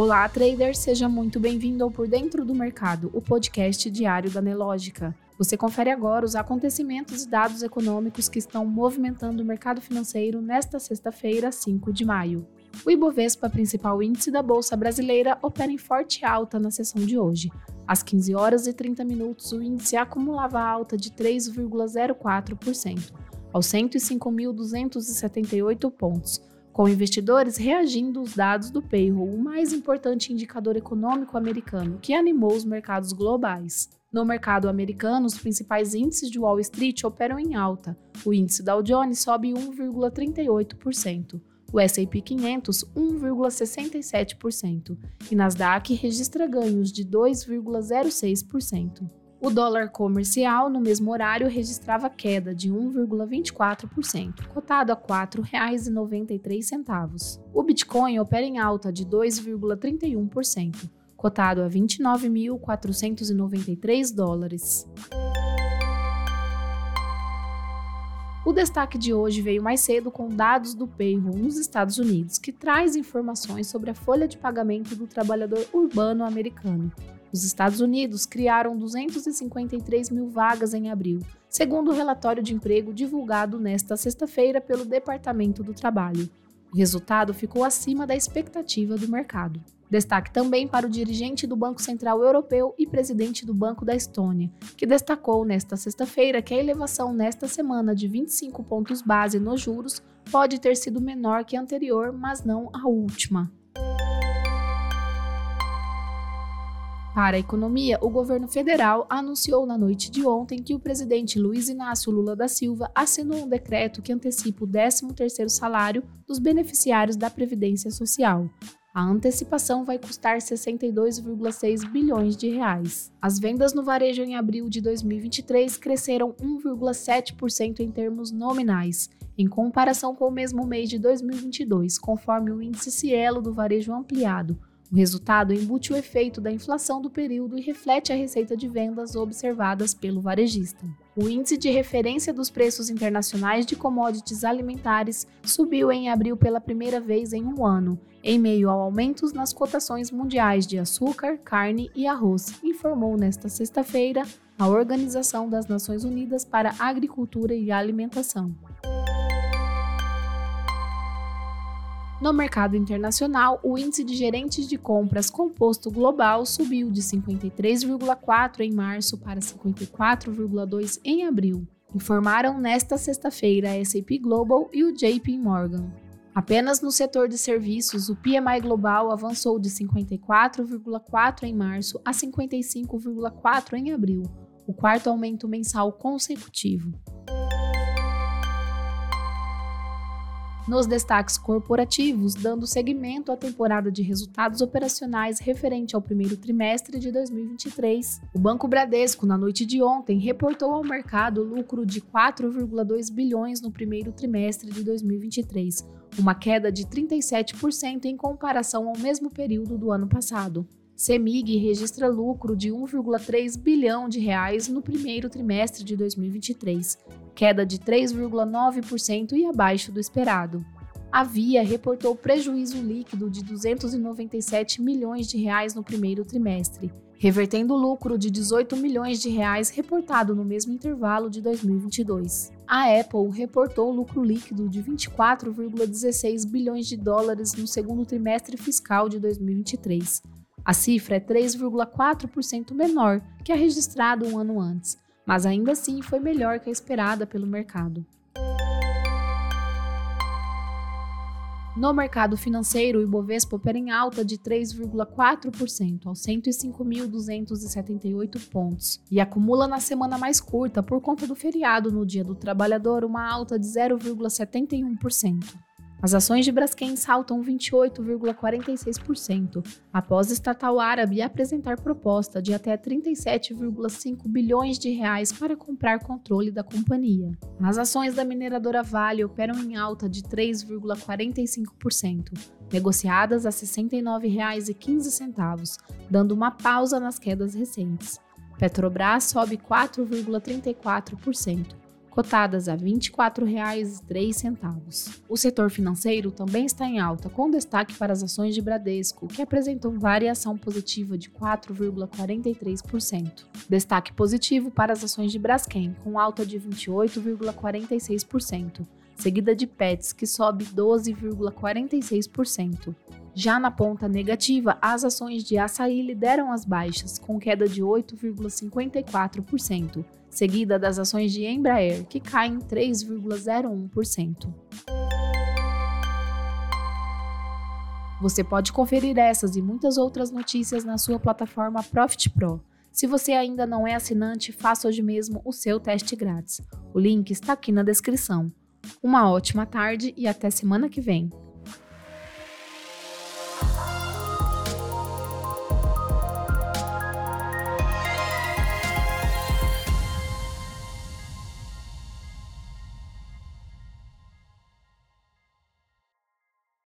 Olá, trader, seja muito bem-vindo ao Por Dentro do Mercado, o podcast diário da Nelógica. Você confere agora os acontecimentos e dados econômicos que estão movimentando o mercado financeiro nesta sexta-feira, 5 de maio. O Ibovespa, principal índice da Bolsa Brasileira, opera em forte alta na sessão de hoje. Às 15 horas e 30 minutos, o índice acumulava alta de 3,04%, aos 105.278 pontos com investidores reagindo aos dados do payroll, o mais importante indicador econômico americano, que animou os mercados globais. No mercado americano, os principais índices de Wall Street operam em alta. O índice Dow Jones sobe 1,38%, o S&P 500 1,67% e Nasdaq registra ganhos de 2,06%. O dólar comercial, no mesmo horário, registrava queda de 1,24%, cotado a R$ 4,93. O Bitcoin opera em alta de 2,31%, cotado a 29.493 dólares. O destaque de hoje veio mais cedo com dados do payroll nos Estados Unidos, que traz informações sobre a folha de pagamento do trabalhador urbano americano, os Estados Unidos criaram 253 mil vagas em abril, segundo o relatório de emprego divulgado nesta sexta-feira pelo Departamento do Trabalho. O resultado ficou acima da expectativa do mercado. Destaque também para o dirigente do Banco Central Europeu e presidente do Banco da Estônia, que destacou nesta sexta-feira que a elevação nesta semana de 25 pontos base nos juros pode ter sido menor que a anterior, mas não a última. Para a economia, o governo federal anunciou na noite de ontem que o presidente Luiz Inácio Lula da Silva assinou um decreto que antecipa o 13º salário dos beneficiários da Previdência Social. A antecipação vai custar 62,6 bilhões de reais. As vendas no varejo em abril de 2023 cresceram 1,7% em termos nominais, em comparação com o mesmo mês de 2022, conforme o índice Cielo do varejo ampliado, o resultado embute o efeito da inflação do período e reflete a receita de vendas observadas pelo varejista. O índice de referência dos preços internacionais de commodities alimentares subiu em abril pela primeira vez em um ano, em meio a aumentos nas cotações mundiais de açúcar, carne e arroz, informou nesta sexta-feira a Organização das Nações Unidas para Agricultura e Alimentação. No mercado internacional, o índice de gerentes de compras composto global subiu de 53,4 em março para 54,2 em abril, informaram nesta sexta-feira a S&P Global e o JP Morgan. Apenas no setor de serviços, o PMI global avançou de 54,4 em março a 55,4 em abril, o quarto aumento mensal consecutivo. Nos destaques corporativos, dando seguimento à temporada de resultados operacionais referente ao primeiro trimestre de 2023. O Banco Bradesco, na noite de ontem, reportou ao mercado lucro de 4,2 bilhões no primeiro trimestre de 2023, uma queda de 37% em comparação ao mesmo período do ano passado. CEMIG registra lucro de 1,3 bilhão de reais no primeiro trimestre de 2023, queda de 3,9% e abaixo do esperado. A Via reportou prejuízo líquido de 297 milhões de reais no primeiro trimestre, revertendo o lucro de 18 milhões de reais reportado no mesmo intervalo de 2022. A Apple reportou lucro líquido de 24,16 bilhões de dólares no segundo trimestre fiscal de 2023, a cifra é 3,4% menor que a registrada um ano antes, mas ainda assim foi melhor que a esperada pelo mercado. No mercado financeiro, o Ibovespa opera em alta de 3,4% aos 105.278 pontos e acumula na semana mais curta, por conta do feriado no Dia do Trabalhador, uma alta de 0,71%. As ações de Braskem saltam 28,46% após estatal árabe apresentar proposta de até 37,5 bilhões de reais para comprar controle da companhia. As ações da mineradora Vale operam em alta de 3,45%, negociadas a R$ 69,15, dando uma pausa nas quedas recentes. Petrobras sobe 4,34%, cotadas a R$ 24,03. O setor financeiro também está em alta, com destaque para as ações de Bradesco, que apresentou variação positiva de 4,43%. Destaque positivo para as ações de Braskem, com alta de 28,46%, seguida de Pets, que sobe 12,46%. Já na ponta negativa, as ações de açaí lideram as baixas, com queda de 8,54%, seguida das ações de Embraer, que caem 3,01%. Você pode conferir essas e muitas outras notícias na sua plataforma Profit Pro. Se você ainda não é assinante, faça hoje mesmo o seu teste grátis. O link está aqui na descrição. Uma ótima tarde e até semana que vem.